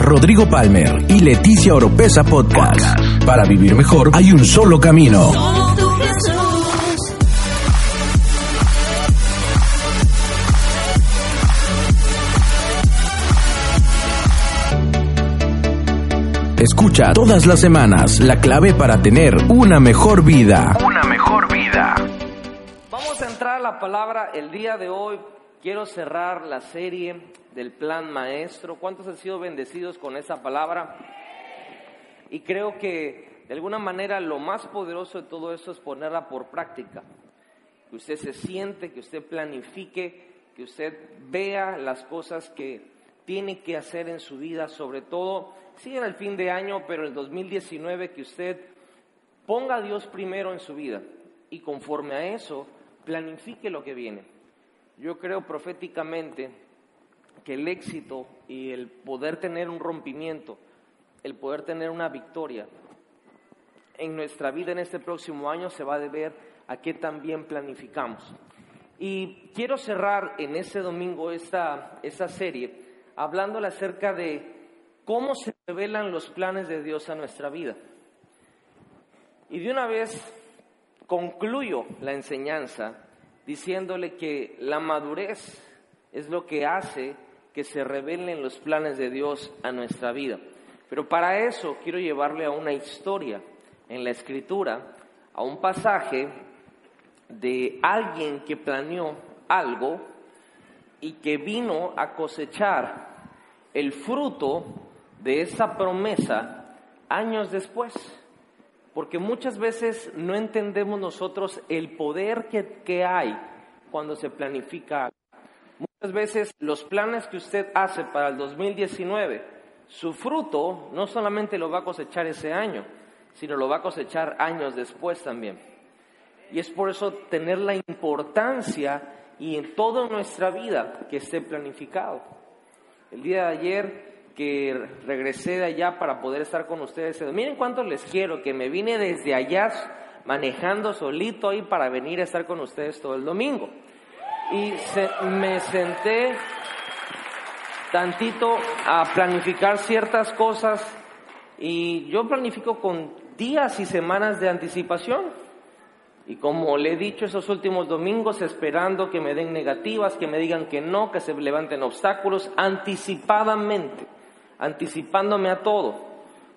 Rodrigo Palmer y Leticia Oropesa Podcast. Para vivir mejor hay un solo camino. Escucha todas las semanas la clave para tener una mejor vida. Una mejor vida. Vamos a entrar a la palabra el día de hoy. Quiero cerrar la serie del plan maestro. ¿Cuántos han sido bendecidos con esa palabra? Y creo que de alguna manera lo más poderoso de todo esto es ponerla por práctica. Que usted se siente, que usted planifique, que usted vea las cosas que tiene que hacer en su vida, sobre todo, sí en el fin de año, pero el 2019, que usted ponga a Dios primero en su vida y conforme a eso, planifique lo que viene. Yo creo proféticamente que el éxito y el poder tener un rompimiento, el poder tener una victoria en nuestra vida en este próximo año se va a deber a qué también planificamos. Y quiero cerrar en este domingo esta, esta serie hablándole acerca de cómo se revelan los planes de Dios a nuestra vida. Y de una vez concluyo la enseñanza diciéndole que la madurez es lo que hace que se revelen los planes de Dios a nuestra vida. Pero para eso quiero llevarle a una historia en la escritura, a un pasaje de alguien que planeó algo y que vino a cosechar el fruto de esa promesa años después. Porque muchas veces no entendemos nosotros el poder que, que hay cuando se planifica. Muchas veces los planes que usted hace para el 2019, su fruto no solamente lo va a cosechar ese año, sino lo va a cosechar años después también. Y es por eso tener la importancia y en toda nuestra vida que esté planificado. El día de ayer que regresé de allá para poder estar con ustedes, miren cuánto les quiero, que me vine desde allá manejando solito ahí para venir a estar con ustedes todo el domingo y me senté tantito a planificar ciertas cosas y yo planifico con días y semanas de anticipación. Y como le he dicho esos últimos domingos, esperando que me den negativas, que me digan que no, que se levanten obstáculos, anticipadamente, anticipándome a todo,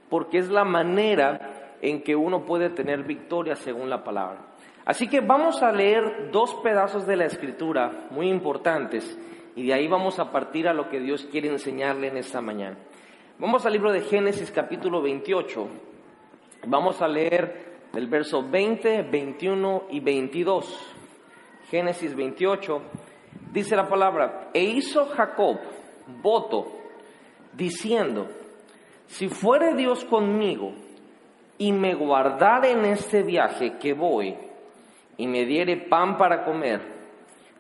porque es la manera en que uno puede tener victoria según la palabra. Así que vamos a leer dos pedazos de la escritura muy importantes y de ahí vamos a partir a lo que Dios quiere enseñarle en esta mañana. Vamos al libro de Génesis capítulo 28. Vamos a leer el verso 20, 21 y 22. Génesis 28 dice la palabra, e hizo Jacob voto diciendo, si fuere Dios conmigo y me guardare en este viaje que voy, y me diere pan para comer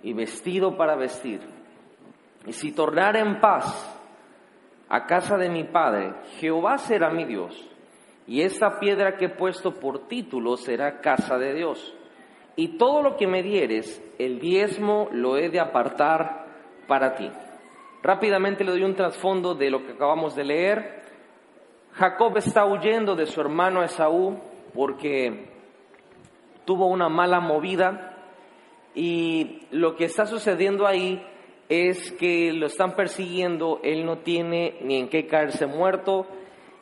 y vestido para vestir, y si tornara en paz a casa de mi padre, Jehová será mi Dios, y esta piedra que he puesto por título será casa de Dios. Y todo lo que me dieres, el diezmo lo he de apartar para ti. Rápidamente le doy un trasfondo de lo que acabamos de leer. Jacob está huyendo de su hermano Esaú porque tuvo una mala movida y lo que está sucediendo ahí es que lo están persiguiendo, él no tiene ni en qué caerse muerto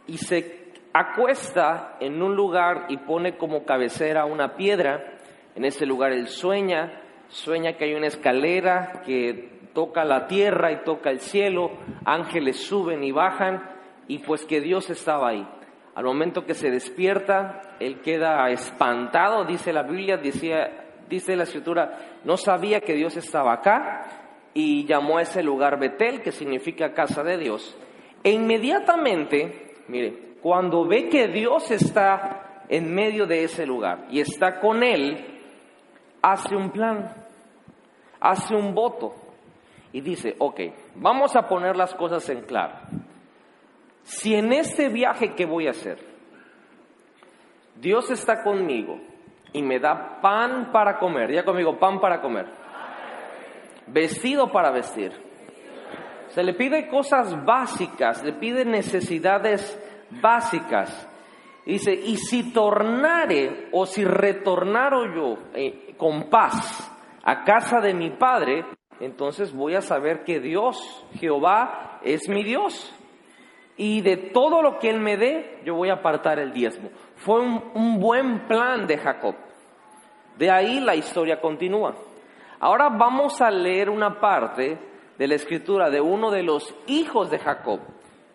y se acuesta en un lugar y pone como cabecera una piedra. En ese lugar él sueña, sueña que hay una escalera que toca la tierra y toca el cielo, ángeles suben y bajan y pues que Dios estaba ahí. Al momento que se despierta, él queda espantado, dice la Biblia, decía, dice la escritura, no sabía que Dios estaba acá y llamó a ese lugar Betel, que significa casa de Dios. E inmediatamente, mire, cuando ve que Dios está en medio de ese lugar y está con él, hace un plan, hace un voto y dice, ok, vamos a poner las cosas en claro si en este viaje que voy a hacer, Dios está conmigo y me da pan para comer, ya conmigo, pan para comer, vestido para vestir, Se le pide cosas básicas, le pide necesidades básicas. Dice, y si tornare o si retornaro yo eh, con paz a casa de mi padre, entonces voy a saber que Dios, Jehová, es mi Dios. Y de todo lo que Él me dé, yo voy a apartar el diezmo. Fue un, un buen plan de Jacob. De ahí la historia continúa. Ahora vamos a leer una parte de la escritura de uno de los hijos de Jacob,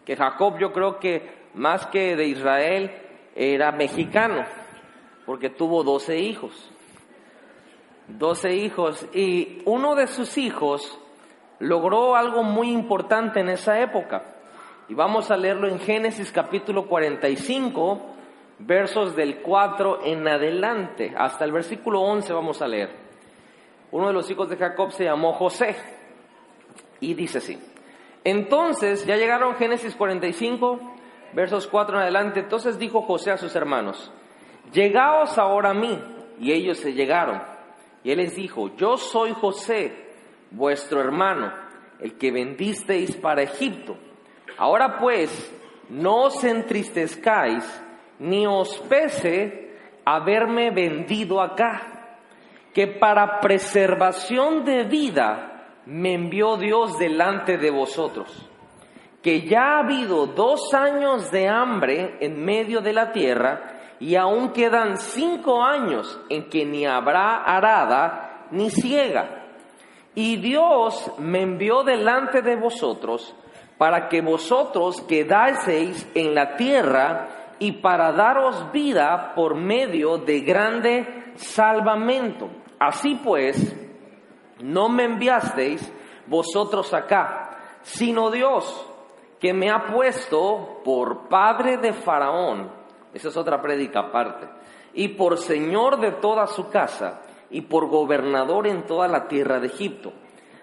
que Jacob yo creo que más que de Israel era mexicano, porque tuvo doce hijos. Doce hijos. Y uno de sus hijos logró algo muy importante en esa época. Y vamos a leerlo en Génesis capítulo 45, versos del 4 en adelante. Hasta el versículo 11 vamos a leer. Uno de los hijos de Jacob se llamó José. Y dice así. Entonces, ya llegaron Génesis 45, versos 4 en adelante, entonces dijo José a sus hermanos, llegaos ahora a mí. Y ellos se llegaron. Y él les dijo, yo soy José, vuestro hermano, el que vendisteis para Egipto. Ahora pues, no os entristezcáis, ni os pese haberme vendido acá, que para preservación de vida me envió Dios delante de vosotros que ya ha habido dos años de hambre en medio de la tierra y aún quedan cinco años en que ni habrá arada ni ciega. Y Dios me envió delante de vosotros para que vosotros quedaseis en la tierra y para daros vida por medio de grande salvamento. Así pues, no me enviasteis vosotros acá, sino Dios que me ha puesto por padre de Faraón, esa es otra prédica aparte, y por señor de toda su casa, y por gobernador en toda la tierra de Egipto.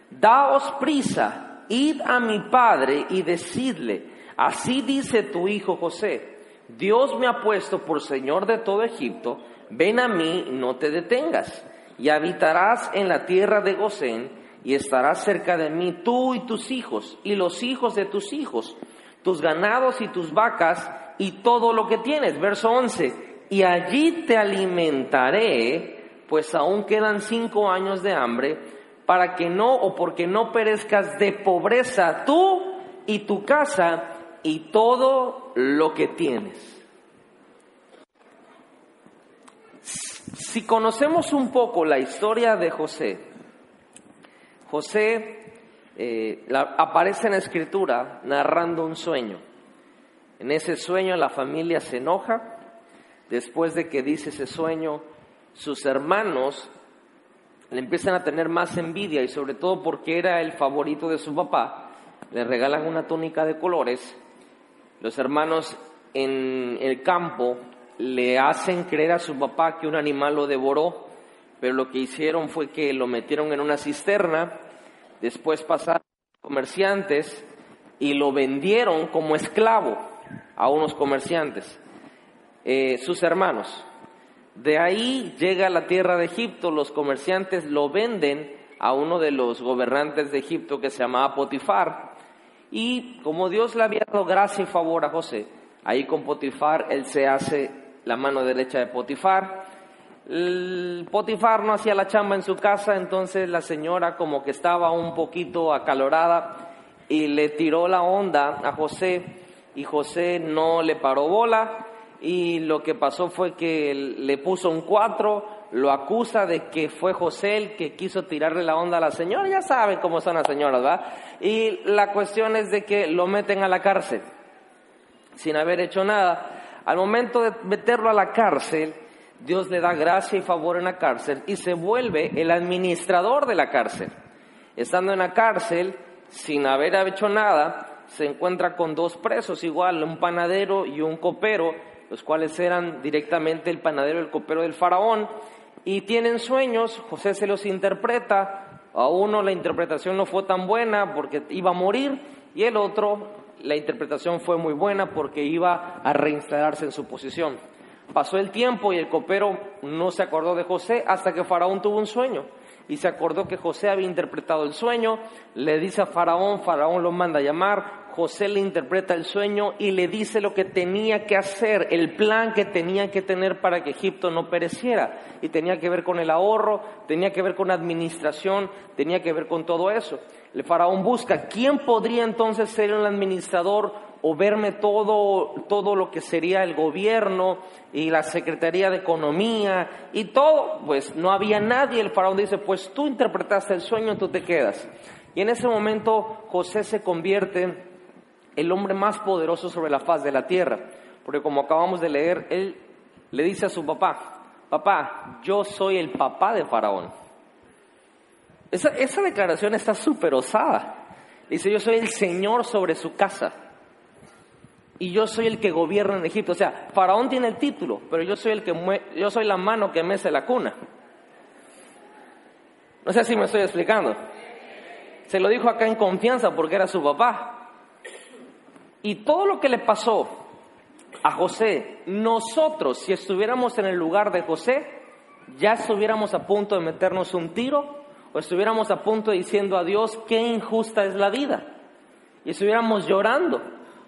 Daos prisa, id a mi padre y decidle, así dice tu hijo José, Dios me ha puesto por señor de todo Egipto, ven a mí, no te detengas, y habitarás en la tierra de Gosén, y estarás cerca de mí tú y tus hijos y los hijos de tus hijos, tus ganados y tus vacas y todo lo que tienes. Verso 11, y allí te alimentaré, pues aún quedan cinco años de hambre, para que no o porque no perezcas de pobreza tú y tu casa y todo lo que tienes. Si conocemos un poco la historia de José, José eh, aparece en la escritura narrando un sueño. En ese sueño la familia se enoja. Después de que dice ese sueño, sus hermanos le empiezan a tener más envidia y sobre todo porque era el favorito de su papá, le regalan una túnica de colores. Los hermanos en el campo le hacen creer a su papá que un animal lo devoró, pero lo que hicieron fue que lo metieron en una cisterna Después pasaron comerciantes y lo vendieron como esclavo a unos comerciantes, eh, sus hermanos. De ahí llega a la tierra de Egipto, los comerciantes lo venden a uno de los gobernantes de Egipto que se llamaba Potifar. Y como Dios le había dado gracia y favor a José, ahí con Potifar él se hace la mano derecha de Potifar Potifar no hacía la chamba en su casa, entonces la señora como que estaba un poquito acalorada y le tiró la onda a José y José no le paró bola y lo que pasó fue que le puso un cuatro, lo acusa de que fue José el que quiso tirarle la onda a la señora, ya saben cómo son las señoras, ¿verdad? Y la cuestión es de que lo meten a la cárcel sin haber hecho nada. Al momento de meterlo a la cárcel, Dios le da gracia y favor en la cárcel y se vuelve el administrador de la cárcel. Estando en la cárcel, sin haber hecho nada, se encuentra con dos presos igual, un panadero y un copero, los cuales eran directamente el panadero y el copero del faraón, y tienen sueños, José se los interpreta, a uno la interpretación no fue tan buena porque iba a morir, y el otro la interpretación fue muy buena porque iba a reinstalarse en su posición. Pasó el tiempo y el copero no se acordó de José hasta que Faraón tuvo un sueño y se acordó que José había interpretado el sueño, le dice a Faraón, Faraón lo manda a llamar, José le interpreta el sueño y le dice lo que tenía que hacer, el plan que tenía que tener para que Egipto no pereciera. Y tenía que ver con el ahorro, tenía que ver con administración, tenía que ver con todo eso. El faraón busca, ¿quién podría entonces ser el administrador o verme todo, todo lo que sería el gobierno y la Secretaría de Economía y todo? Pues no había nadie. El faraón dice, pues tú interpretaste el sueño, tú te quedas. Y en ese momento José se convierte el hombre más poderoso sobre la faz de la tierra. Porque como acabamos de leer, él le dice a su papá, papá, yo soy el papá de Faraón. Esa, declaración está súper osada. Dice, yo soy el Señor sobre su casa. Y yo soy el que gobierna en Egipto. O sea, Faraón tiene el título, pero yo soy, el que yo soy la mano que mece la cuna. No sé si me estoy explicando. Se lo dijo acá en confianza porque era su papá. Y todo lo que le pasó a José, nosotros, si estuviéramos en el lugar de José, ya estuviéramos a punto de meternos un tiro o estuviéramos a punto de diciendo a Dios qué injusta es la vida. Y estuviéramos llorando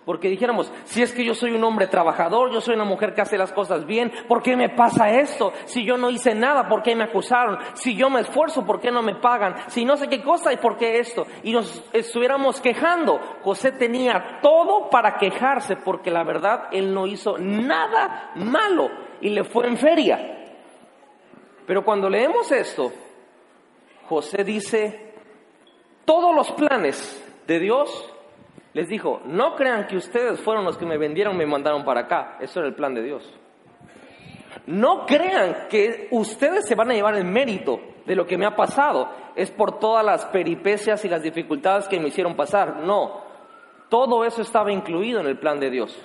porque dijéramos, si es que yo soy un hombre trabajador, yo soy una mujer que hace las cosas bien, ¿por qué me pasa esto? Si yo no hice nada, ¿por qué me acusaron? Si yo me esfuerzo, ¿por qué no me pagan? Si no sé qué cosa, ¿y por qué esto? Y nos estuviéramos quejando. José tenía todo para quejarse, porque la verdad, él no hizo nada malo y le fue en feria. Pero cuando leemos esto, José dice, todos los planes de Dios les dijo, no crean que ustedes fueron los que me vendieron me mandaron para acá. Eso era el plan de Dios. No crean que ustedes se van a llevar el mérito de lo que me ha pasado. Es por todas las peripecias y las dificultades que me hicieron pasar. No, todo eso estaba incluido en el plan de Dios.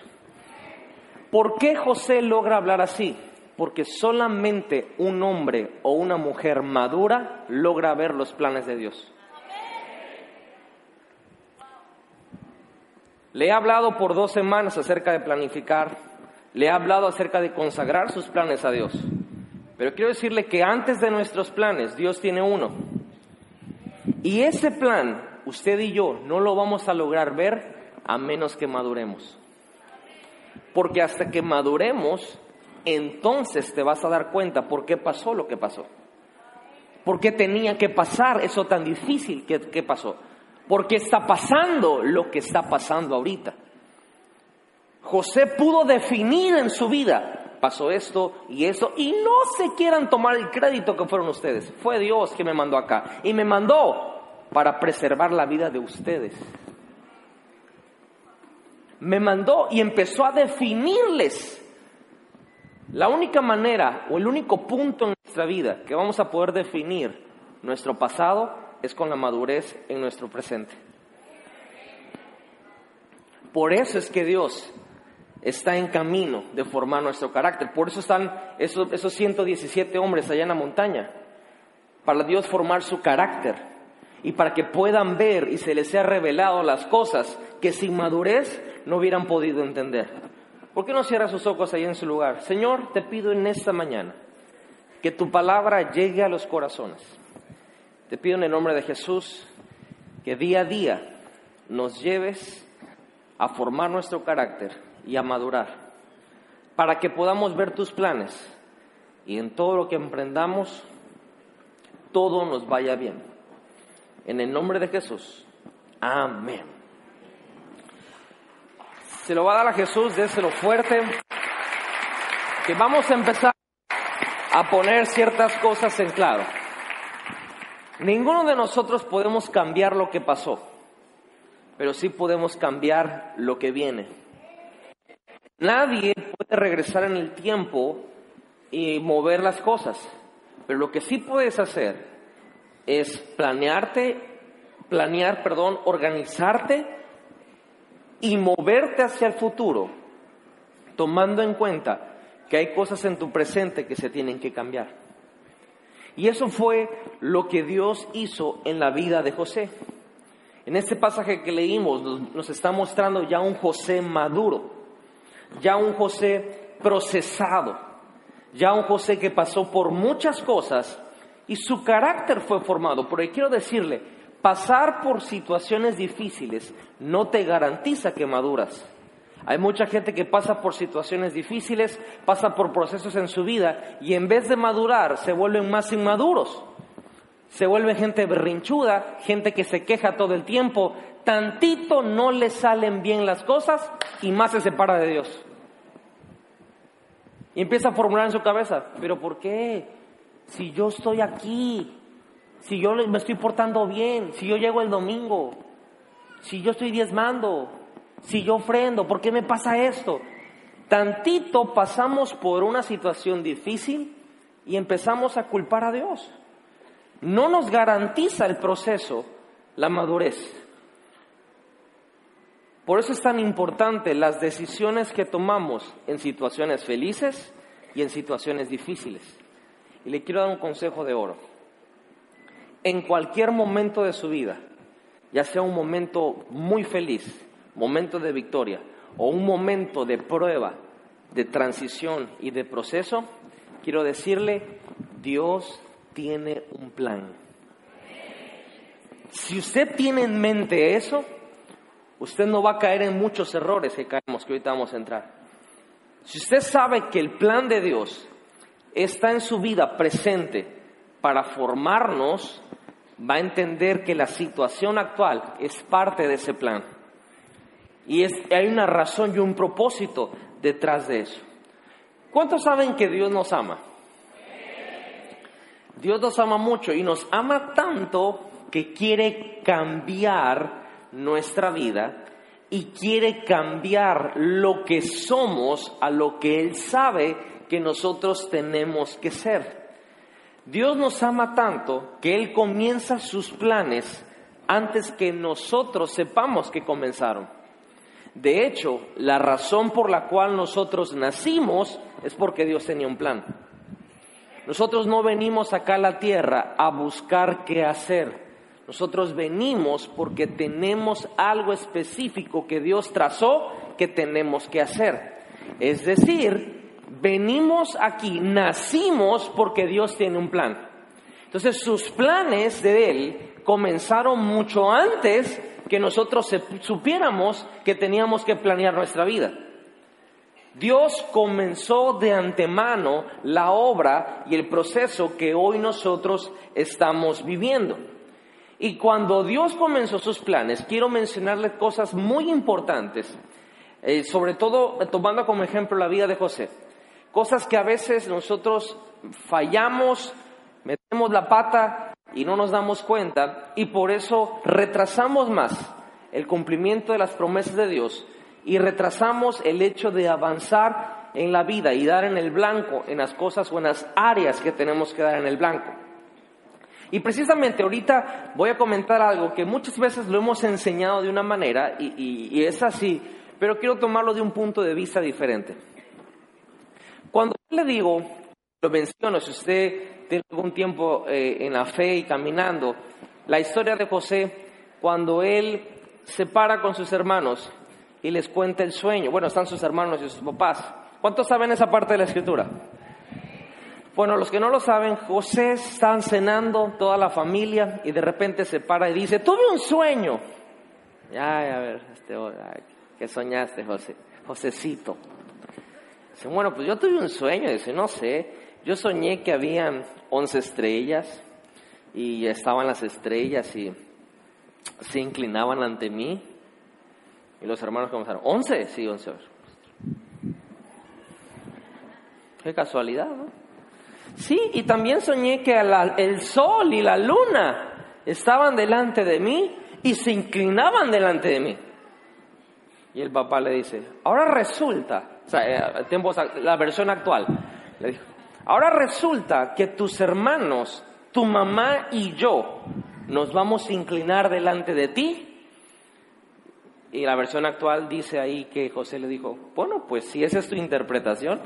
¿Por qué José logra hablar así? Porque solamente un hombre o una mujer madura logra ver los planes de Dios. Le he hablado por dos semanas acerca de planificar, le he hablado acerca de consagrar sus planes a Dios. Pero quiero decirle que antes de nuestros planes, Dios tiene uno. Y ese plan, usted y yo, no lo vamos a lograr ver a menos que maduremos. Porque hasta que maduremos, entonces te vas a dar cuenta por qué pasó lo que pasó. ¿Por qué tenía que pasar eso tan difícil que, que pasó? Porque está pasando lo que está pasando ahorita. José pudo definir en su vida, pasó esto y eso, y no se quieran tomar el crédito que fueron ustedes. Fue Dios que me mandó acá y me mandó para preservar la vida de ustedes. Me mandó y empezó a definirles la única manera o el único punto en nuestra vida que vamos a poder definir nuestro pasado es con la madurez en nuestro presente. Por eso es que Dios está en camino de formar nuestro carácter. Por eso están esos, esos 117 hombres allá en la montaña. Para Dios formar su carácter y para que puedan ver y se les sea revelado las cosas que sin madurez no hubieran podido entender. ¿Por qué no cierra sus ojos ahí en su lugar? Señor, te pido en esta mañana que tu palabra llegue a los corazones te pido en el nombre de Jesús que día a día nos lleves a formar nuestro carácter y a madurar, para que podamos ver tus planes y en todo lo que emprendamos, todo nos vaya bien. En el nombre de Jesús. Amén. Se lo va a dar a Jesús, déselo fuerte. Que vamos a empezar a poner ciertas cosas en claro. Ninguno de nosotros podemos cambiar lo que pasó, pero sí podemos cambiar lo que viene. Nadie puede regresar en el tiempo y mover las cosas, pero lo que sí puedes hacer es planearte, planear, perdón, organizarte y moverte hacia el futuro, tomando en cuenta que hay cosas en tu presente que se tienen que cambiar. Y eso fue lo que Dios hizo en la vida de José. En este pasaje que leímos nos, está mostrando ya un José maduro, ya un José procesado, ya un José que pasó por muchas cosas y su carácter fue formado. Porque quiero decirle, pasar por situaciones difíciles no te garantiza que maduras. Hay mucha gente que pasa por situaciones difíciles, pasa por procesos en su vida y en vez de madurar se vuelven más inmaduros. Se vuelven gente berrinchuda, gente que se queja todo el tiempo, tantito no le salen bien las cosas y más se separa de Dios. Y empieza a formular en su cabeza, pero ¿por qué? Si yo estoy aquí, si yo me estoy portando bien, si yo llego el domingo, si yo estoy diezmando, si yo ofrendo, ¿por qué me pasa esto? Tantito pasamos por una situación difícil y empezamos a culpar a Dios. No nos garantiza el proceso la madurez. Por eso es tan importante las decisiones que tomamos en situaciones felices y en situaciones difíciles. Y le quiero dar un consejo de oro. En cualquier momento de su vida, ya sea un momento muy feliz, momento de victoria, o un momento de prueba, de transición y de proceso, quiero decirle, Dios tiene un plan. Si usted tiene en mente eso, usted no va a caer en muchos errores que caemos, que ahorita vamos a entrar. Si usted sabe que el plan de Dios está en su vida presente para formarnos, va a entender que la situación actual es parte de ese plan. Y hay una razón y un propósito detrás de eso. ¿Cuántos saben que Dios nos ama? Dios nos ama mucho y nos ama tanto que quiere cambiar nuestra vida y quiere cambiar lo que somos a lo que Él sabe que nosotros tenemos que ser. Dios nos ama tanto que Él comienza sus planes antes que nosotros sepamos que comenzaron. De hecho, la razón por la cual nosotros nacimos es porque Dios tenía un plan. Nosotros no venimos acá a la tierra a buscar qué hacer. Nosotros venimos porque tenemos algo específico que Dios trazó que tenemos que hacer. Es decir, venimos aquí, nacimos porque Dios tiene un plan. Entonces sus planes de Él comenzaron mucho antes que nosotros supiéramos que teníamos que planear nuestra vida. Dios comenzó de antemano la obra y el proceso que hoy nosotros estamos viviendo. Y cuando Dios comenzó sus planes, quiero mencionarles cosas muy importantes, eh, sobre todo tomando como ejemplo la vida de José. Cosas que a veces nosotros fallamos, metemos la pata y no nos damos cuenta y por eso retrasamos más el cumplimiento de las promesas de Dios y retrasamos el hecho de avanzar en la vida y dar en el blanco en las cosas o en las áreas que tenemos que dar en el blanco. Y precisamente ahorita voy a comentar algo que muchas veces lo hemos enseñado de una manera y, es así, pero quiero tomarlo de un punto de vista diferente. Cuando le digo, lo menciono, si usted tiene algún tiempo eh, en la fe y caminando, la historia de José, cuando él se para con sus hermanos y les cuenta el sueño, bueno, están sus hermanos y sus papás. ¿Cuántos saben esa parte de la escritura? Bueno, los que no lo saben, José está cenando, toda la familia, y de repente se para y dice, tuve un sueño. Ay, a ver, este, ¿qué soñaste, José? Josecito. Dice, bueno, pues yo tuve un sueño. Dice, no sé, yo soñé que habían once estrellas y estaban las estrellas y se inclinaban ante mí. Y los hermanos comenzaron, ¿once? Sí, once. Qué casualidad, ¿no? Sí, y también soñé que el sol y la luna estaban delante de mí y se inclinaban delante de mí. Y el papá le dice, ahora resulta, o sea, eh, la versión actual, le dijo, ahora resulta que tus hermanos, tu mamá y yo nos vamos a inclinar delante de ti. Y la versión actual dice ahí que José le dijo, bueno, pues si esa es tu interpretación,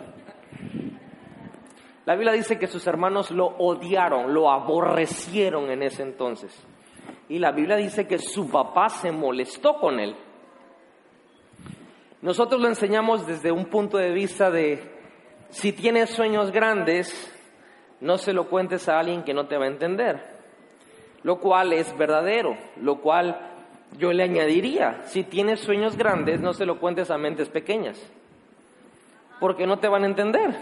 la Biblia dice que sus hermanos lo odiaron, lo aborrecieron en ese entonces. Y la Biblia dice que su papá se molestó con él. Nosotros lo enseñamos desde un punto de vista de si tienes sueños grandes, no se lo cuentes a alguien que no te va a entender, lo cual es verdadero, lo cual yo le añadiría, si tienes sueños grandes, no se lo cuentes a mentes pequeñas, porque no te van a entender.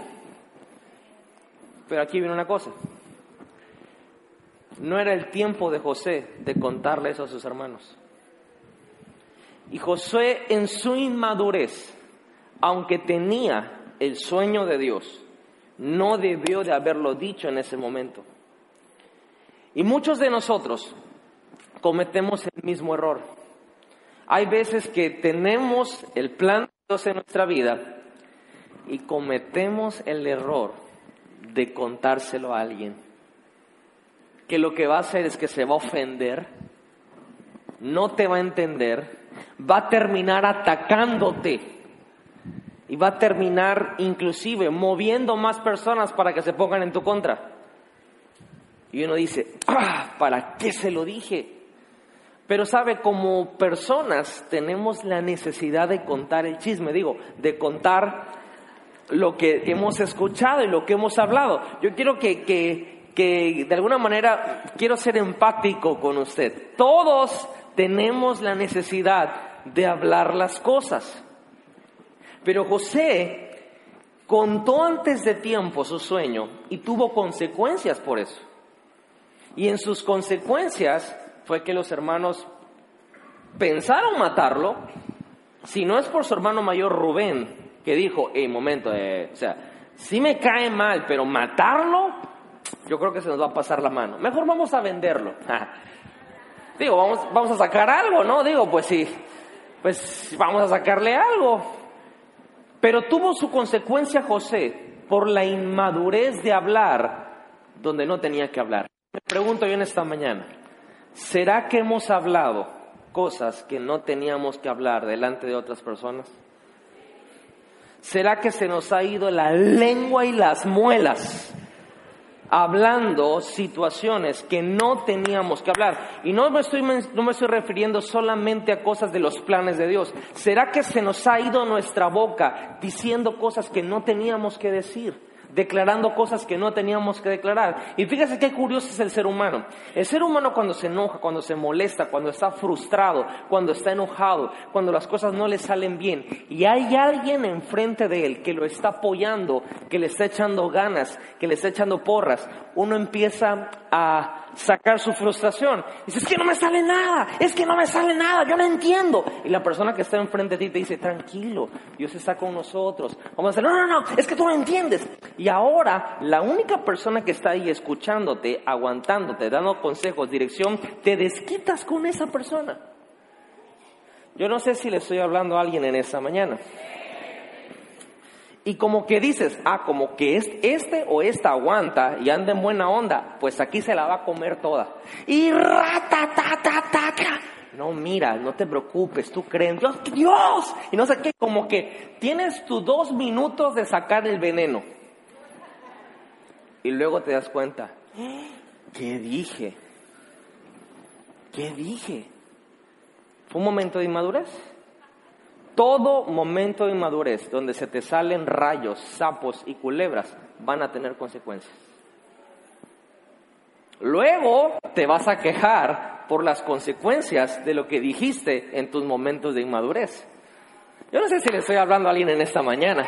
Pero aquí viene una cosa, no era el tiempo de José de contarle eso a sus hermanos. Y José en su inmadurez, aunque tenía el sueño de Dios, no debió de haberlo dicho en ese momento. Y muchos de nosotros cometemos el mismo error. Hay veces que tenemos el plan de Dios en nuestra vida y cometemos el error de contárselo a alguien. Que lo que va a hacer es que se va a ofender, no te va a entender, va a terminar atacándote y va a terminar inclusive moviendo más personas para que se pongan en tu contra. Y uno dice, ah, ¿para qué se lo dije? Pero sabe, como personas tenemos la necesidad de contar el chisme, digo, de contar lo que hemos escuchado y lo que hemos hablado. Yo quiero que, que, que de alguna manera, quiero ser empático con usted. Todos tenemos la necesidad de hablar las cosas. Pero José contó antes de tiempo su sueño y tuvo consecuencias por eso. Y en sus consecuencias fue que los hermanos pensaron matarlo, si no es por su hermano mayor Rubén, que dijo, en momento, eh, o sea, sí me cae mal, pero matarlo, yo creo que se nos va a pasar la mano. Mejor vamos a venderlo. Digo, vamos, vamos a sacar algo, ¿no? Digo, pues sí, pues vamos a sacarle algo. Pero tuvo su consecuencia José por la inmadurez de hablar donde no tenía que hablar. Me pregunto yo en esta mañana, ¿será que hemos hablado cosas que no teníamos que hablar delante de otras personas? ¿Será que se nos ha ido la lengua y las muelas hablando situaciones que no teníamos que hablar. Y no me, estoy, no me estoy refiriendo solamente a cosas de los planes de Dios. ¿Será que se nos ha ido nuestra boca diciendo cosas que no teníamos que decir? Declarando cosas que no teníamos que declarar. Y fíjese qué curioso es el ser humano. El ser humano cuando se enoja, cuando se molesta, cuando está frustrado, cuando está enojado, cuando las cosas no le salen bien, y hay alguien enfrente de él que lo está apoyando, que le está echando ganas, que le está echando porras, uno empieza a sacar su frustración. Dice, es que no me sale nada, es que no me sale nada, yo no entiendo. Y la persona que está enfrente de ti te dice, tranquilo, Dios está con nosotros. Vamos a decir, no, no, no, es que tú no entiendes. Y ahora la única persona que está ahí escuchándote, aguantándote, dando consejos, dirección, te desquitas con esa persona. Yo no sé si le estoy hablando a alguien en esta mañana. Y como que dices, ah, como que es este o esta aguanta y anda en buena onda, pues aquí se la va a comer toda. Y rata, ta, ta, ta, ta. No, mira, no te preocupes, tú crees, Dios, Dios. Y no sé qué, como que tienes tus dos minutos de sacar el veneno. Y luego te das cuenta, ¿qué dije? ¿Qué dije? ¿Fue un momento de inmadurez? Todo momento de inmadurez donde se te salen rayos, sapos y culebras van a tener consecuencias. Luego te vas a quejar por las consecuencias de lo que dijiste en tus momentos de inmadurez. Yo no sé si le estoy hablando a alguien en esta mañana.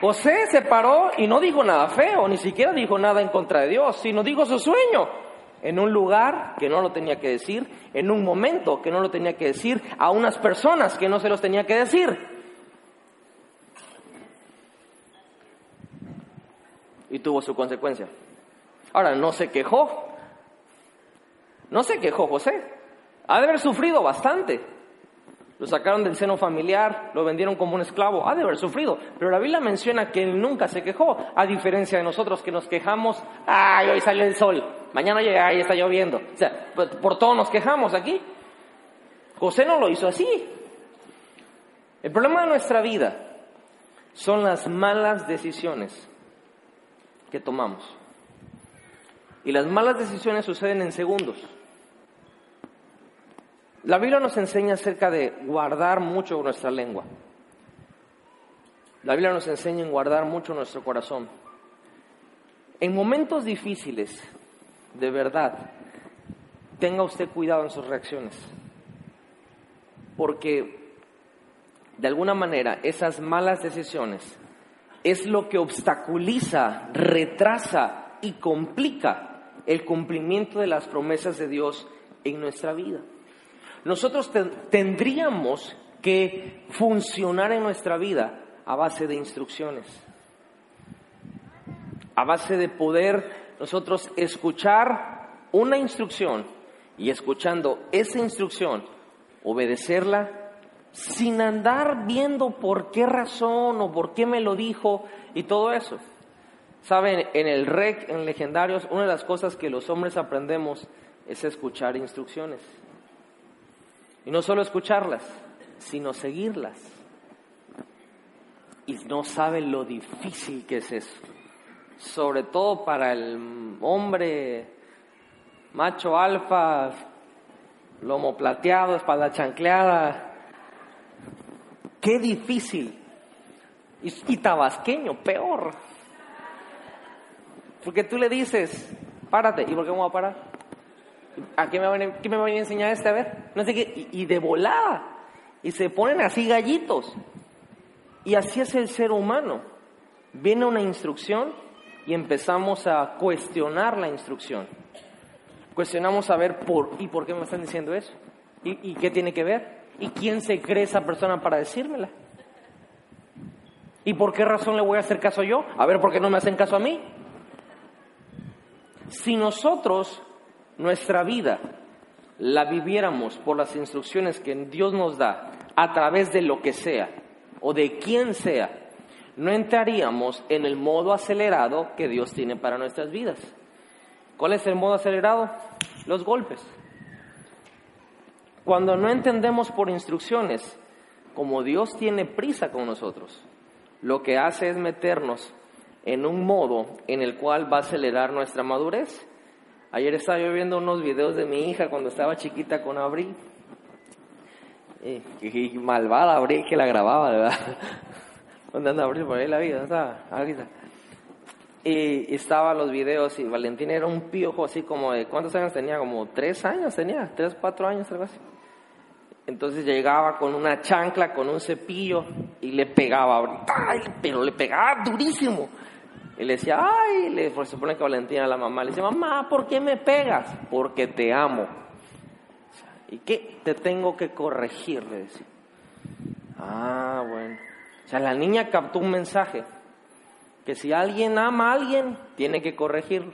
José se paró y no dijo nada feo, ni siquiera dijo nada en contra de Dios, sino dijo su sueño en un lugar que no lo tenía que decir, en un momento que no lo tenía que decir, a unas personas que no se los tenía que decir. Y tuvo su consecuencia. Ahora, no se quejó. No se quejó José. Ha de haber sufrido bastante. Lo sacaron del seno familiar, lo vendieron como un esclavo. Ha de haber sufrido. Pero la Biblia menciona que él nunca se quejó, a diferencia de nosotros que nos quejamos, ay, hoy salió el sol, mañana llega y está lloviendo. O sea, por todo nos quejamos aquí. José no lo hizo así. El problema de nuestra vida son las malas decisiones que tomamos. Y las malas decisiones suceden en segundos. La Biblia nos enseña acerca de guardar mucho nuestra lengua. La Biblia nos enseña en guardar mucho nuestro corazón. En momentos difíciles, de verdad, tenga usted cuidado en sus reacciones. Porque de alguna manera esas malas decisiones es lo que obstaculiza, retrasa y complica el cumplimiento de las promesas de Dios en nuestra vida. Nosotros tendríamos que funcionar en nuestra vida a base de instrucciones, a base de poder nosotros escuchar una instrucción y escuchando esa instrucción, obedecerla sin andar viendo por qué razón o por qué me lo dijo y todo eso. Saben, en el REC, en Legendarios, una de las cosas que los hombres aprendemos es escuchar instrucciones. Y no solo escucharlas, sino seguirlas. Y no saben lo difícil que es eso. Sobre todo para el hombre macho alfa, lomo plateado, espalda chancleada. Qué difícil. Y, tabasqueño, peor. Porque tú le dices, párate, ¿y por qué me voy a parar? ¿A qué me, va a, a enseñar este? A ver, no sé qué, y, y de volada. Y se ponen así gallitos. Y así es el ser humano. Viene una instrucción y empezamos a cuestionar la instrucción. Cuestionamos a ver por y por qué me están diciendo eso. ¿Y, qué tiene que ver? ¿Y quién se cree esa persona para decírmela? ¿Y por qué razón le voy a hacer caso yo? A ver, ¿por qué no me hacen caso a mí? Si nosotros, nuestra vida, la viviéramos por las instrucciones que Dios nos da, a través de lo que sea, o de quien sea, no entraríamos en el modo acelerado que Dios tiene para nuestras vidas. ¿Cuál es el modo acelerado? Los golpes. Cuando no entendemos por instrucciones, como Dios tiene prisa con nosotros, lo que hace es meternos en un modo en el cual va a acelerar nuestra madurez. Ayer estaba yo viendo unos videos de mi hija cuando estaba chiquita con Abril. Y, malvada Abril que la grababa, ¿verdad? ¿Dónde anda Abril? Por ahí la vida, está ahorita. Y estaban los videos y Valentín era un piojo así como de, ¿cuántos años tenía? Como tres años tenía, tres, cuatro años, algo así. Entonces llegaba con una chancla, con un cepillo y le pegaba, ¡ay! pero le pegaba durísimo. Y le decía, ay, le, pues, supone que Valentín a la mamá le dice, mamá, ¿por qué me pegas? Porque te amo. ¿Y qué? Te tengo que corregir, le decía. Ah, bueno. O sea, la niña captó un mensaje que si alguien ama a alguien, tiene que corregirlo.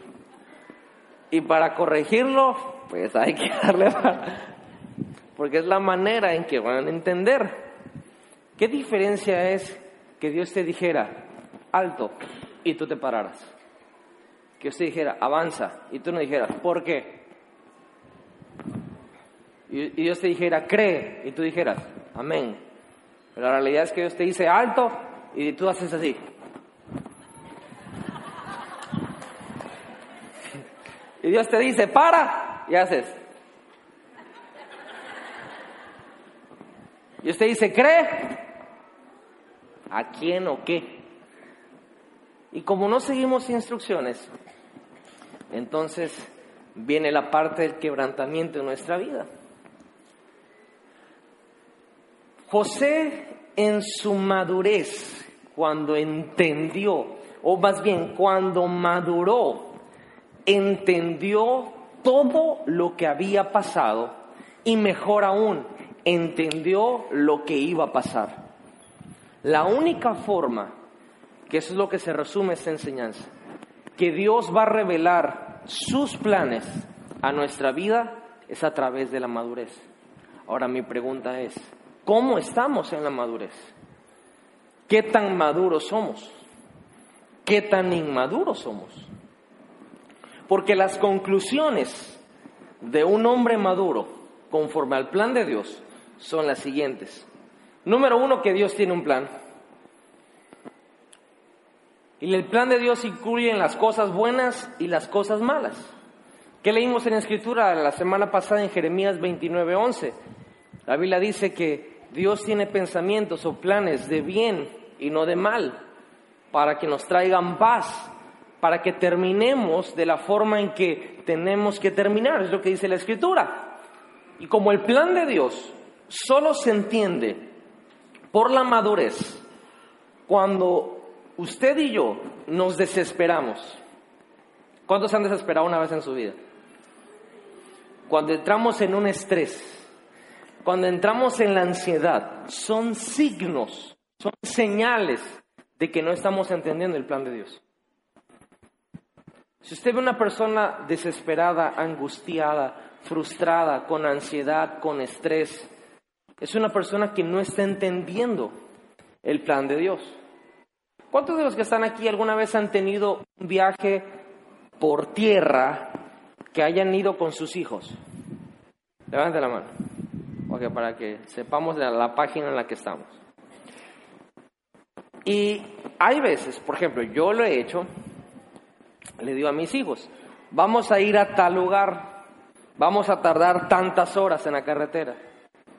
Y para corregirlo, pues hay que darle porque es la manera en que van a entender. ¿Qué diferencia es que Dios te dijera, alto, y tú te pararas? Que te dijera, avanza, y tú no dijeras, ¿por qué? Y Dios te dijera, cree, y tú dijeras, amén. Pero la realidad es que Dios te dice, alto, y tú haces así. Y Dios te dice, para, y haces. Y usted dice, ¿cree? ¿A quién o qué? Y como no seguimos instrucciones, entonces viene la parte del quebrantamiento en nuestra vida. José en su madurez, cuando entendió, o más bien cuando maduró entendió todo lo que había pasado y mejor aún, entendió lo que iba a pasar. La única forma, que eso es lo que se resume esta enseñanza, que Dios va a revelar sus planes a nuestra vida es a través de la madurez. Ahora mi pregunta es, ¿cómo estamos en la madurez? ¿Qué tan maduros somos? ¿Qué tan inmaduros somos? Porque las conclusiones de un hombre maduro, conforme al plan de Dios, son las siguientes. Número uno, que Dios tiene un plan. Y el plan de Dios incluye las cosas buenas y las cosas malas. ¿Qué leímos en la Escritura la semana pasada en Jeremías 29:11? La Biblia dice que Dios tiene pensamientos o planes de bien y no de mal, para que nos traigan paz para que terminemos de la forma en que tenemos que terminar, es lo que dice la Escritura. Y como el plan de Dios solo se entiende por la madurez, cuando usted y yo nos desesperamos, ¿cuántos han desesperado una vez en su vida? Cuando entramos en un estrés, cuando entramos en la ansiedad, son signos, son señales de que no estamos entendiendo el plan de Dios. Si usted ve una persona desesperada, angustiada, frustrada, con ansiedad, con estrés, es una persona que no está entendiendo el plan de Dios. ¿Cuántos de los que están aquí alguna vez han tenido un viaje por tierra que hayan ido con sus hijos? Levante la mano, para que sepamos la, la página en la que estamos. Y hay veces, por ejemplo, yo lo he hecho, le digo a mis hijos, vamos a ir a tal lugar, vamos a tardar tantas horas en la carretera.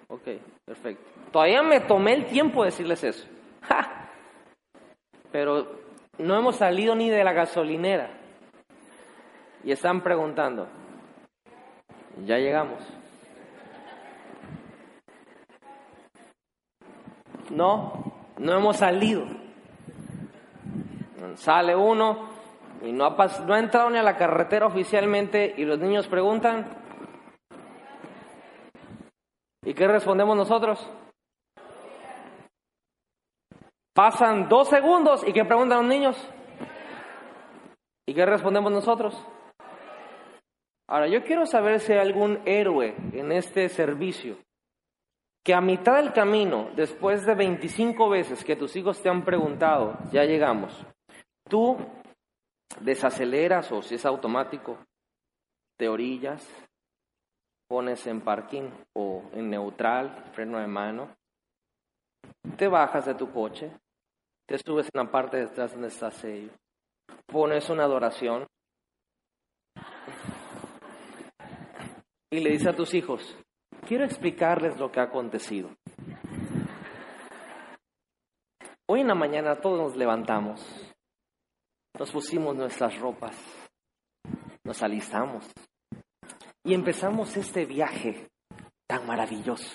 Ok, perfecto. Todavía me tomé el tiempo de decirles eso. Pero no hemos salido ni de la gasolinera. Y están preguntando, ya llegamos. No, no hemos salido. Sale uno, y no ha, no ha entrado ni a la carretera oficialmente y los niños preguntan. ¿Y qué respondemos nosotros? Pasan dos segundos y ¿qué preguntan los niños? ¿Y qué respondemos nosotros? Ahora, yo quiero saber si hay algún héroe en este servicio que a mitad del camino, después de 25 veces que tus hijos te han preguntado, ya llegamos, tú desaceleras o si es automático, te orillas, pones en parking o en neutral, freno de mano, te bajas de tu coche, te subes en la parte de atrás donde está sello, pones una adoración. Y le dices a tus hijos, quiero explicarles lo que ha acontecido. Hoy en la mañana todos nos levantamos. Nos pusimos nuestras ropas, nos alistamos. Y empezamos este viaje tan maravilloso.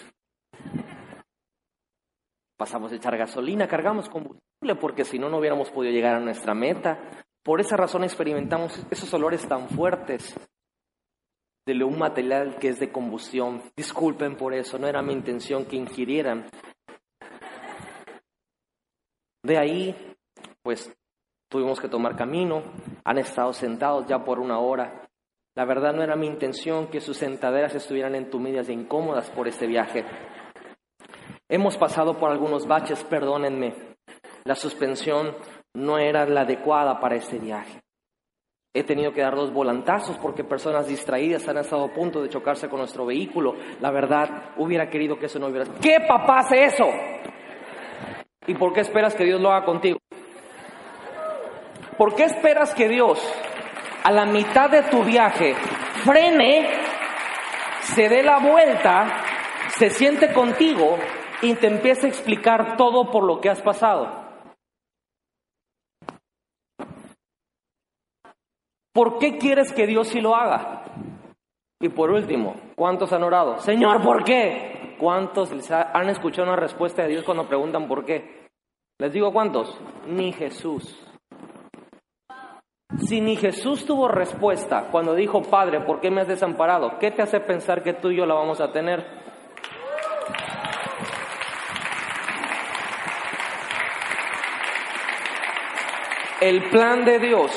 Pasamos a echar gasolina, cargamos combustible porque si no, no hubiéramos podido llegar a nuestra meta. Por esa razón experimentamos esos olores tan fuertes de un material que es de combustión. Disculpen por eso, no era mi intención que ingirieran. De ahí, pues Tuvimos que tomar camino, han estado sentados ya por una hora. La verdad no era mi intención que sus sentaderas estuvieran entumidas e incómodas por este viaje. Hemos pasado por algunos baches, perdónenme. La suspensión no era la adecuada para este viaje. He tenido que dar dos volantazos porque personas distraídas han estado a punto de chocarse con nuestro vehículo. La verdad, hubiera querido que eso no hubiera... ¿Qué papá hace eso? ¿Y por qué esperas que Dios lo haga contigo? ¿Por qué esperas que Dios a la mitad de tu viaje frene, se dé la vuelta, se siente contigo y te empiece a explicar todo por lo que has pasado? ¿Por qué quieres que Dios sí lo haga? Y por último, ¿cuántos han orado? Señor, ¿por qué? ¿Cuántos han escuchado una respuesta de Dios cuando preguntan por qué? Les digo cuántos, ni Jesús. Si ni Jesús tuvo respuesta cuando dijo, Padre, ¿por qué me has desamparado? ¿Qué te hace pensar que tú y yo la vamos a tener? El plan de Dios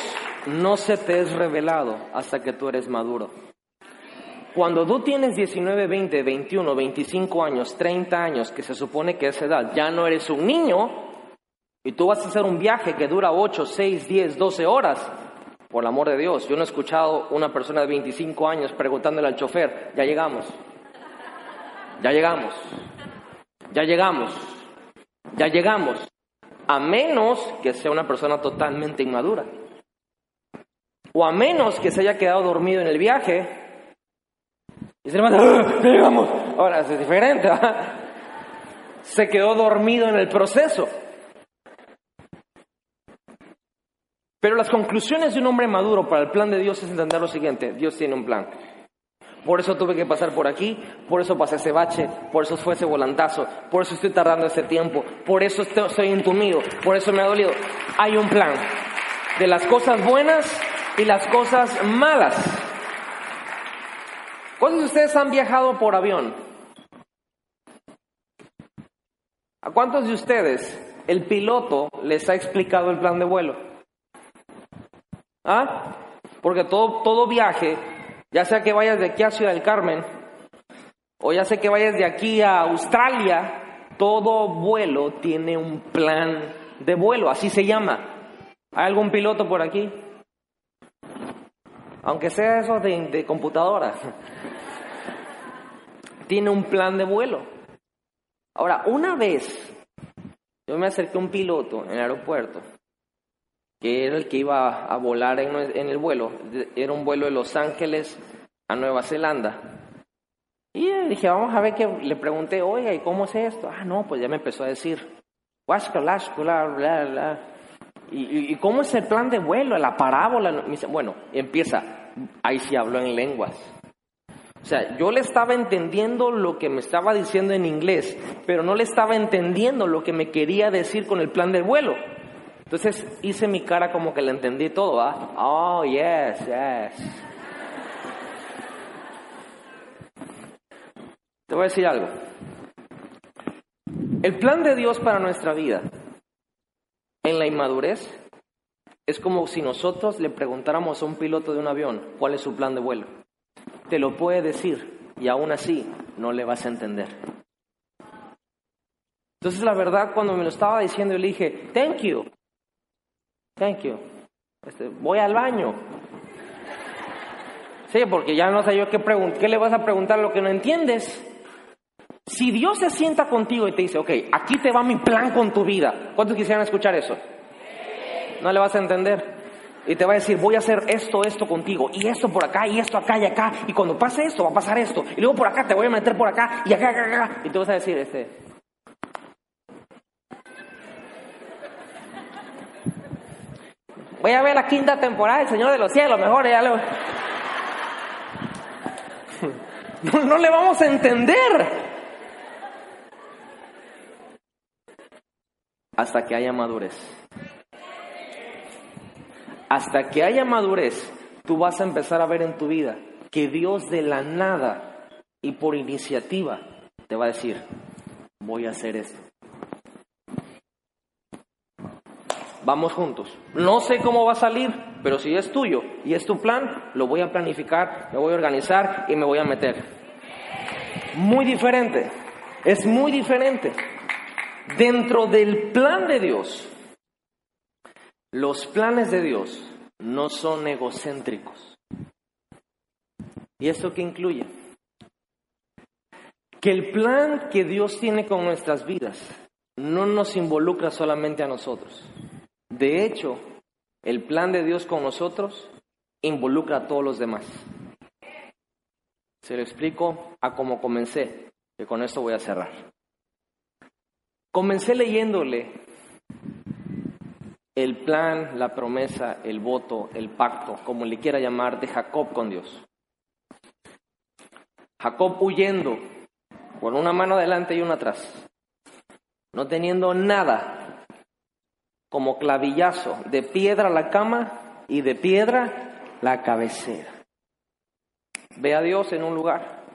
no se te es revelado hasta que tú eres maduro. Cuando tú tienes 19, 20, 21, 25 años, 30 años, que se supone que es edad, ya no eres un niño y tú vas a hacer un viaje que dura 8, 6, 10, 12 horas, por el amor de Dios, yo no he escuchado una persona de 25 años preguntándole al chofer, ya llegamos, ya llegamos, ya llegamos, ya llegamos, a menos que sea una persona totalmente inmadura, o a menos que se haya quedado dormido en el viaje, y se levanta, ¡Ah, ya llegamos, ahora es diferente, se quedó dormido en el proceso. Pero las conclusiones de un hombre maduro para el plan de Dios es entender lo siguiente, Dios tiene un plan. Por eso tuve que pasar por aquí, por eso pasé ese bache, por eso fue ese volantazo, por eso estoy tardando ese tiempo, por eso estoy entumido, por eso me ha dolido. Hay un plan de las cosas buenas y las cosas malas. ¿Cuántos de ustedes han viajado por avión? ¿A cuántos de ustedes el piloto les ha explicado el plan de vuelo? ¿Ah? Porque todo, todo viaje ya sea que vayas de aquí a Ciudad del Carmen, o ya sea que vayas de aquí a Australia, todo vuelo tiene un plan de vuelo, así se llama. ¿Hay algún piloto por aquí? Aunque sea eso de, de computadora. tiene un plan de vuelo. Ahora, una vez yo me acerqué a un piloto en el aeropuerto que era el que iba a volar en, el vuelo. Era un vuelo de Los Ángeles a Nueva Zelanda. Y dije, vamos a ver qué. Le pregunté, oiga, ¿y cómo es esto? Ah, no, pues ya me empezó a decir, bla, bla, bla. ¿Y, ¿Y cómo es el plan de vuelo, la parábola? bueno, empieza, ahí sí habló en lenguas. O sea, yo le estaba entendiendo lo que me estaba diciendo en inglés, pero no le estaba entendiendo lo que me quería decir con el plan de vuelo. Entonces hice mi cara como que le entendí todo, ¿ah? Oh, yes, yes. Te voy a decir algo. El plan de Dios para nuestra vida en la inmadurez es como si nosotros le preguntáramos a un piloto de un avión cuál es su plan de vuelo. Te lo puede decir y aún así no le vas a entender. Entonces la verdad cuando me lo estaba diciendo yo le dije, thank you, Thank you. Este, voy al baño. Sí, porque ya no sé yo qué. ¿Qué le vas a preguntar lo que no entiendes? Si Dios se sienta contigo y te dice, ok, aquí te va mi plan con tu vida, ¿cuántos quisieran escuchar eso? No le vas a entender. Y te va a decir, voy a hacer esto, esto contigo, y esto por acá, y esto acá, y acá, y cuando pase esto, va a pasar esto, y luego por acá te voy a meter por acá, y acá, acá, acá, y te vas a decir, este, Voy a ver la quinta temporada del Señor de los Cielos, mejor ya lo... No, le vamos a entender. Hasta que haya madurez. Hasta que haya madurez, tú vas a empezar a ver en tu vida que Dios de la nada y por iniciativa te va a decir, voy a hacer esto. Vamos juntos. No sé cómo va a salir, pero si es tuyo y es tu plan, lo voy a planificar, me voy a organizar y me voy a meter. Muy diferente, es muy diferente. Dentro del plan de Dios, los planes de Dios no son egocéntricos. ¿Y esto qué incluye? Que el plan que Dios tiene con nuestras vidas no nos involucra solamente a nosotros. De hecho, el plan de Dios con nosotros involucra a todos los demás. Se lo explico a cómo comencé, que con esto voy a cerrar. Comencé leyéndole el plan, la promesa, el voto, el pacto, como le quiera llamar, de Jacob con Dios. Jacob huyendo, con una mano adelante y una atrás, no teniendo nada como clavillazo, de piedra la cama y de piedra la cabecera. Ve a Dios en un lugar,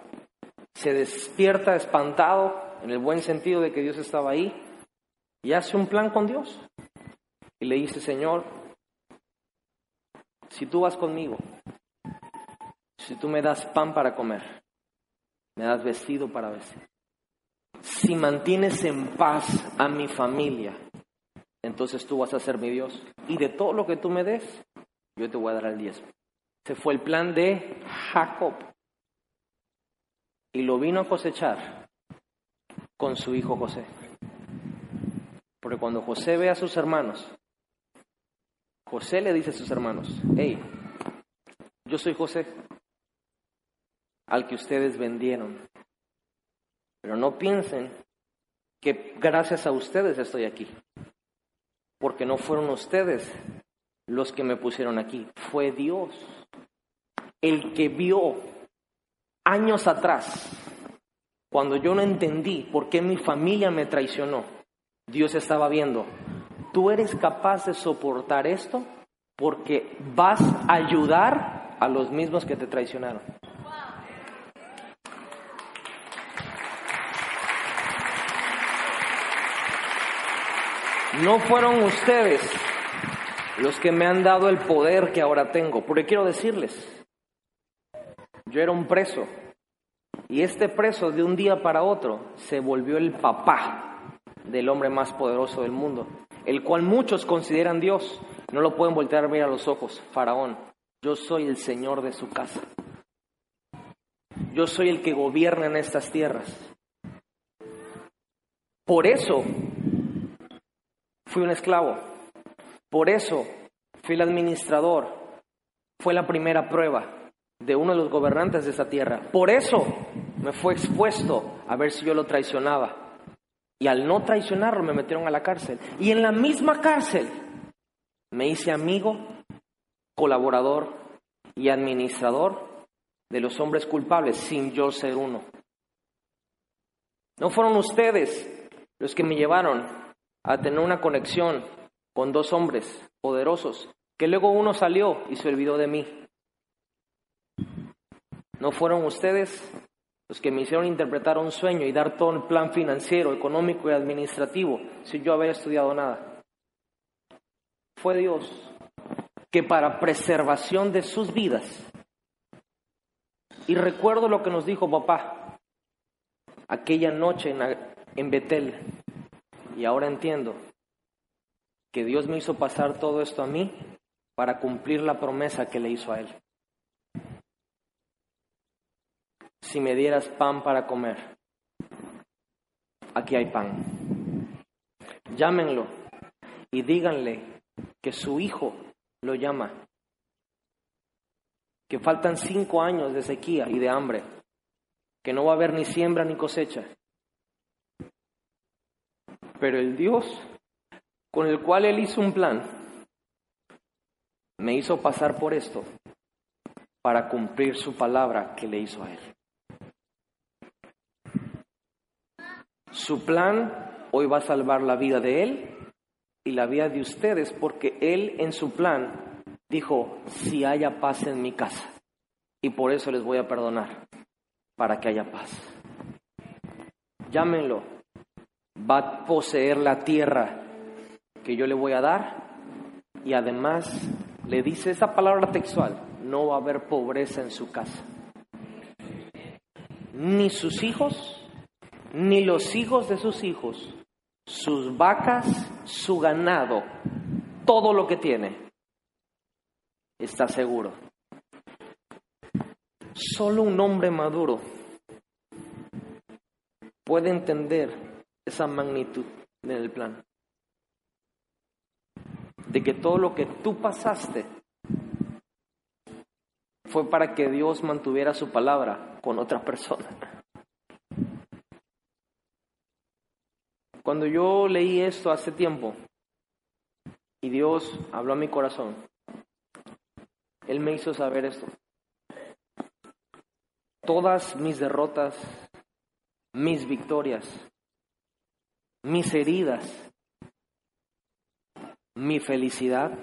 se despierta espantado, en el buen sentido de que Dios estaba ahí, y hace un plan con Dios. Y le dice, Señor, si tú vas conmigo, si tú me das pan para comer, me das vestido para vestir, si mantienes en paz a mi familia, entonces tú vas a ser mi Dios. Y de todo lo que tú me des, yo te voy a dar el diezmo. Ese fue el plan de Jacob. Y lo vino a cosechar con su hijo José. Porque cuando José ve a sus hermanos, José le dice a sus hermanos, hey, yo soy José, al que ustedes vendieron. Pero no piensen que gracias a ustedes estoy aquí porque no fueron ustedes los que me pusieron aquí, fue Dios. El que vio años atrás, cuando yo no entendí por qué mi familia me traicionó, Dios estaba viendo, tú eres capaz de soportar esto porque vas a ayudar a los mismos que te traicionaron. No fueron ustedes los que me han dado el poder que ahora tengo, porque quiero decirles, yo era un preso y este preso de un día para otro se volvió el papá del hombre más poderoso del mundo, el cual muchos consideran Dios, no lo pueden voltear a ver a los ojos, faraón, yo soy el Señor de su casa, yo soy el que gobierna en estas tierras. Por eso fui un esclavo. Por eso fui el administrador. Fue la primera prueba de uno de los gobernantes de esta tierra. Por eso me fue expuesto a ver si yo lo traicionaba. Y al no traicionarlo me metieron a la cárcel. Y en la misma cárcel me hice amigo, colaborador y administrador de los hombres culpables sin yo ser uno. No fueron ustedes los que me llevaron a tener una conexión con dos hombres poderosos, que luego uno salió y se olvidó de mí. ¿No fueron ustedes los que me hicieron interpretar un sueño y dar todo el plan financiero, económico y administrativo si yo había estudiado nada? Fue Dios que para preservación de sus vidas, y recuerdo lo que nos dijo papá aquella noche en, en Betel, y ahora entiendo que Dios me hizo pasar todo esto a mí para cumplir la promesa que le hizo a él. Si me dieras pan para comer, aquí hay pan. Llámenlo y díganle que su hijo lo llama, que faltan cinco años de sequía y de hambre, que no va a haber ni siembra ni cosecha, pero el Dios con el cual Él hizo un plan me hizo pasar por esto para cumplir su palabra que le hizo a Él. Su plan hoy va a salvar la vida de Él y la vida de ustedes porque Él en su plan dijo, si haya paz en mi casa. Y por eso les voy a perdonar, para que haya paz. Llámenlo va a poseer la tierra que yo le voy a dar y además le dice esa palabra textual, no va a haber pobreza en su casa. Ni sus hijos, ni los hijos de sus hijos, sus vacas, su ganado, todo lo que tiene, está seguro. Solo un hombre maduro puede entender esa magnitud en el plan. De que todo lo que tú pasaste fue para que Dios mantuviera su palabra con otra persona. Cuando yo leí esto hace tiempo y Dios habló a mi corazón, Él me hizo saber esto. Todas mis derrotas, mis victorias, mis heridas, mi felicidad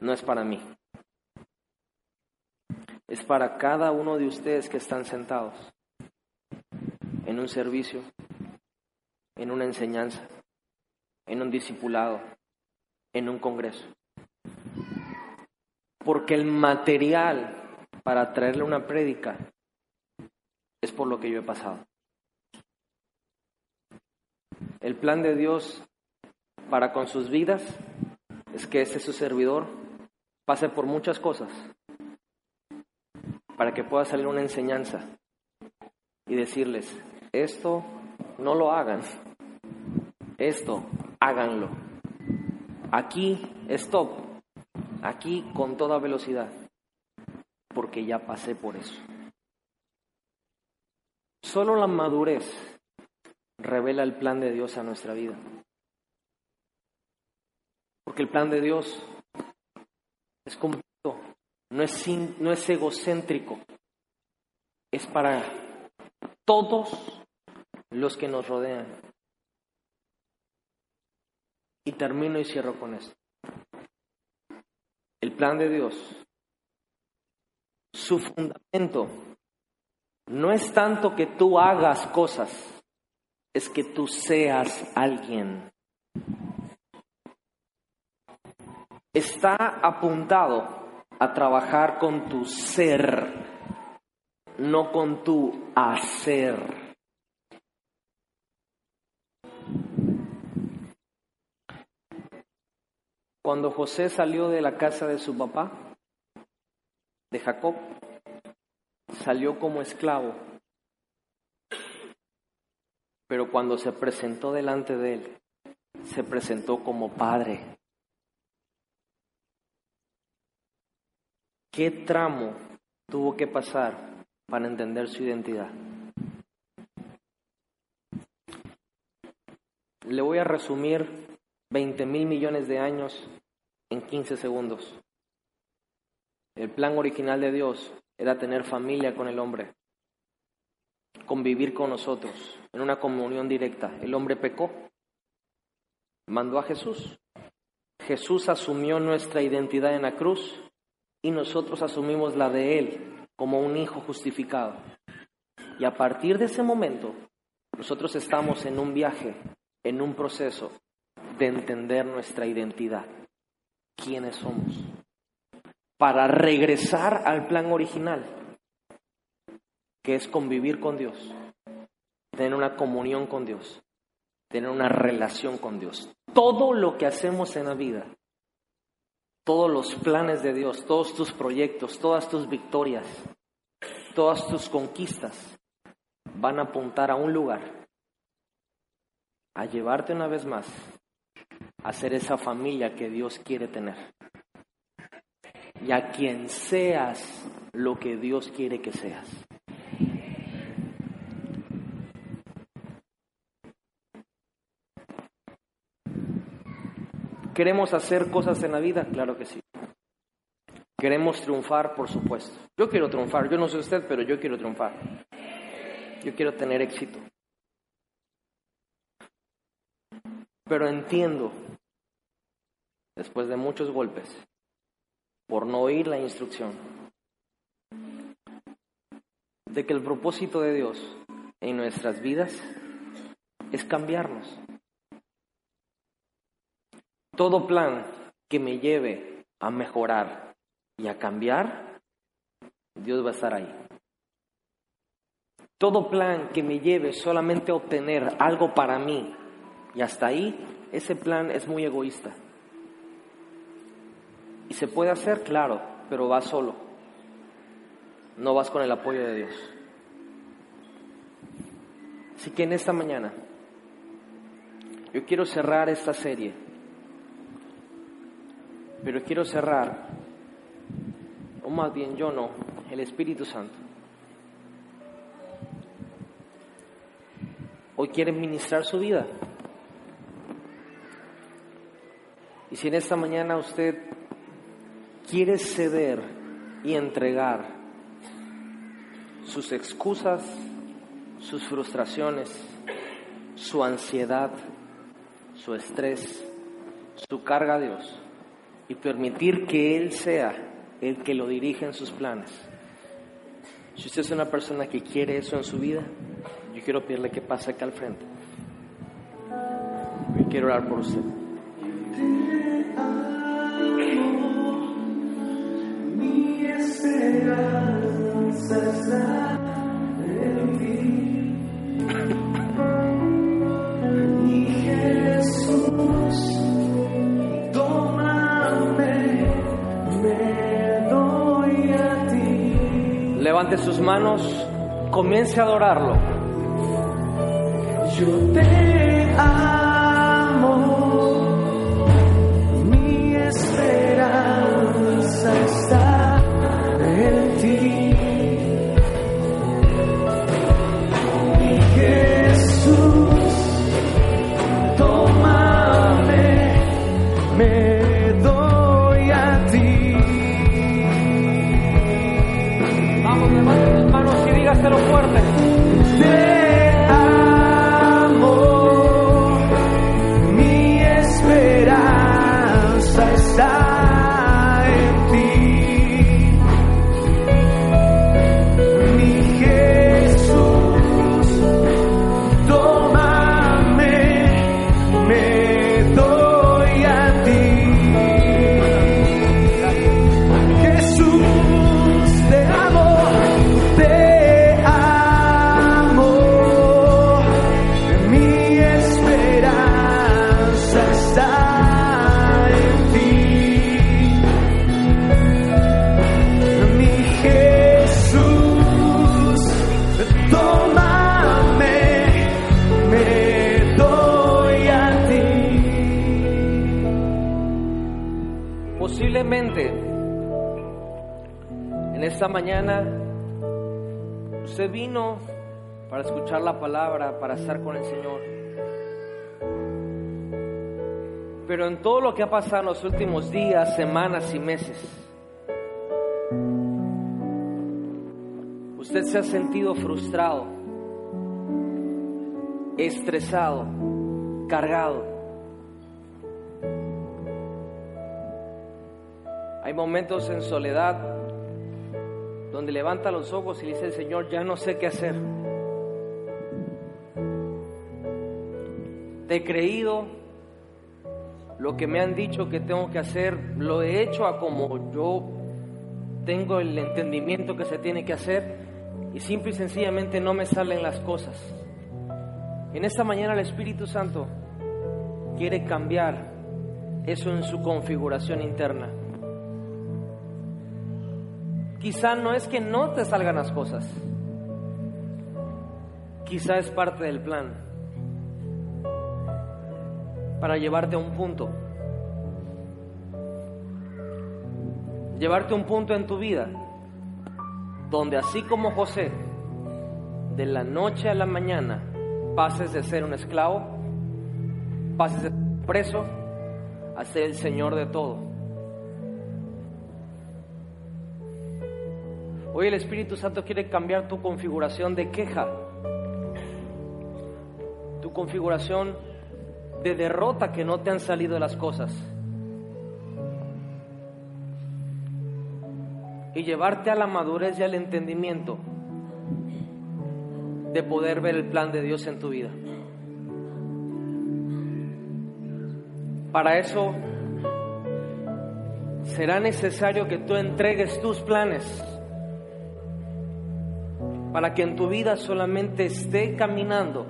no es para mí. Es para cada uno de ustedes que están sentados en un servicio, en una enseñanza, en un discipulado, en un congreso. Porque el material para traerle una prédica es por lo que yo he pasado. El plan de Dios para con sus vidas es que ese su servidor pase por muchas cosas para que pueda salir una enseñanza y decirles, esto no lo hagan, esto háganlo. Aquí, stop, aquí con toda velocidad, porque ya pasé por eso. Solo la madurez revela el plan de Dios a nuestra vida. Porque el plan de Dios es completo, no es, no es egocéntrico, es para todos los que nos rodean. Y termino y cierro con esto. El plan de Dios, su fundamento, no es tanto que tú hagas cosas, es que tú seas alguien. Está apuntado a trabajar con tu ser, no con tu hacer. Cuando José salió de la casa de su papá, de Jacob, salió como esclavo. Pero cuando se presentó delante de él, se presentó como padre. ¿Qué tramo tuvo que pasar para entender su identidad? Le voy a resumir 20 mil millones de años en 15 segundos. El plan original de Dios era tener familia con el hombre, convivir con nosotros en una comunión directa. El hombre pecó, mandó a Jesús. Jesús asumió nuestra identidad en la cruz y nosotros asumimos la de Él como un hijo justificado. Y a partir de ese momento, nosotros estamos en un viaje, en un proceso de entender nuestra identidad, quiénes somos, para regresar al plan original, que es convivir con Dios, tener una comunión con Dios, tener una relación con Dios. Todo lo que hacemos en la vida, todos los planes de Dios, todos tus proyectos, todas tus victorias, todas tus conquistas, van a apuntar a un lugar, a llevarte una vez más a ser esa familia que Dios quiere tener. Y a quien seas lo que Dios quiere que seas. ¿Queremos hacer cosas en la vida? Claro que sí. ¿Queremos triunfar? Por supuesto. Yo quiero triunfar. Yo no sé usted, pero yo quiero triunfar. Yo quiero tener éxito. Pero entiendo después de muchos golpes, por no oír la instrucción, de que el propósito de Dios en nuestras vidas es cambiarnos. Todo plan que me lleve a mejorar y a cambiar, Dios va a estar ahí. Todo plan que me lleve solamente a obtener algo para mí y hasta ahí, ese plan es muy egoísta. Y se puede hacer, claro, pero vas solo. No vas con el apoyo de Dios. Así que en esta mañana yo quiero cerrar esta serie, pero quiero cerrar, o más bien yo no, el Espíritu Santo. Hoy quiere ministrar su vida. Y si en esta mañana usted quiere ceder y entregar sus excusas, sus frustraciones, su ansiedad, su estrés, su carga a Dios y permitir que Él sea el que lo dirija en sus planes. Si usted es una persona que quiere eso en su vida, yo quiero pedirle que pase acá al frente. Yo quiero orar por usted. Levante sus manos, comience a adorarlo. Yo vino para escuchar la palabra, para estar con el Señor. Pero en todo lo que ha pasado en los últimos días, semanas y meses, usted se ha sentido frustrado, estresado, cargado. Hay momentos en soledad donde levanta los ojos y dice Señor, ya no sé qué hacer. Te he creído, lo que me han dicho que tengo que hacer, lo he hecho a como yo tengo el entendimiento que se tiene que hacer y simple y sencillamente no me salen las cosas. En esta mañana el Espíritu Santo quiere cambiar eso en su configuración interna. Quizá no es que no te salgan las cosas. Quizá es parte del plan para llevarte a un punto. Llevarte a un punto en tu vida donde así como José, de la noche a la mañana, pases de ser un esclavo, pases de ser preso, a ser el Señor de todo. Hoy el Espíritu Santo quiere cambiar tu configuración de queja, tu configuración de derrota que no te han salido las cosas. Y llevarte a la madurez y al entendimiento de poder ver el plan de Dios en tu vida. Para eso será necesario que tú entregues tus planes para que en tu vida solamente esté caminando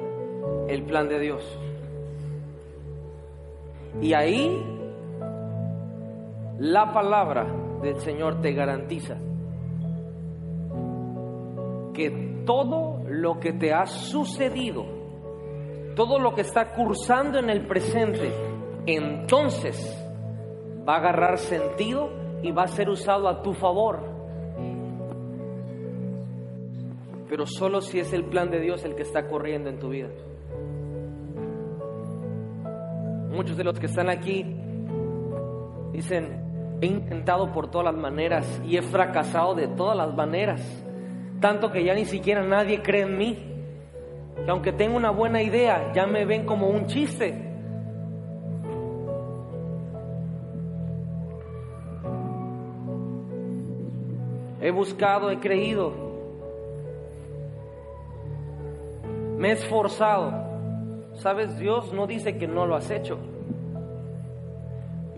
el plan de Dios. Y ahí la palabra del Señor te garantiza que todo lo que te ha sucedido, todo lo que está cursando en el presente, entonces va a agarrar sentido y va a ser usado a tu favor. Pero solo si es el plan de Dios el que está corriendo en tu vida. Muchos de los que están aquí dicen, he intentado por todas las maneras y he fracasado de todas las maneras, tanto que ya ni siquiera nadie cree en mí, que aunque tengo una buena idea, ya me ven como un chiste. He buscado, he creído, me he esforzado. Sabes, Dios no dice que no lo has hecho.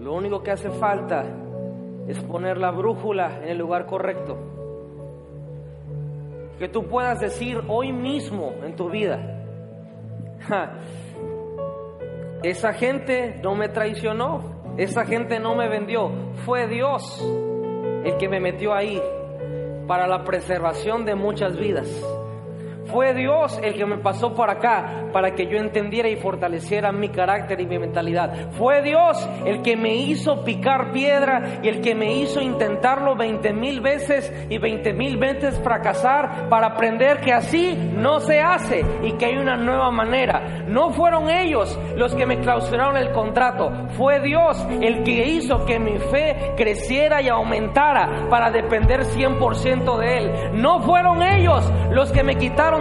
Lo único que hace falta es poner la brújula en el lugar correcto. Que tú puedas decir hoy mismo en tu vida, "Ja, esa gente no me traicionó, esa gente no me vendió, fue Dios el que me metió ahí para la preservación de muchas vidas. Fue Dios el que me pasó por acá para que yo entendiera y fortaleciera mi carácter y mi mentalidad. Fue Dios el que me hizo picar piedra y el que me hizo intentarlo 20 mil veces y 20 mil veces fracasar para aprender que así no se hace y que hay una nueva manera. No fueron ellos los que me clausuraron el contrato, fue Dios el que hizo que mi fe creciera y aumentara para depender 100% de Él. No fueron ellos los que me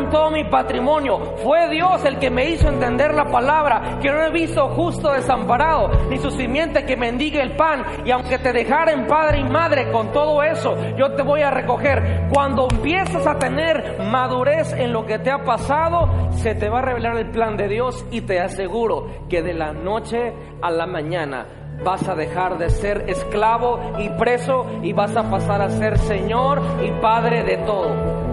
todo mi patrimonio, fue Dios el que me hizo entender la palabra, que no he visto justo desamparado, ni su simiente que mendigue el pan, y aunque te dejaren padre y madre con todo eso, yo te voy a recoger. Cuando empiezas a tener madurez en lo que te ha pasado, se te va a revelar el plan de Dios y te aseguro que de la noche a la mañana vas a dejar de ser esclavo y preso y vas a pasar a ser Señor y Padre de todo.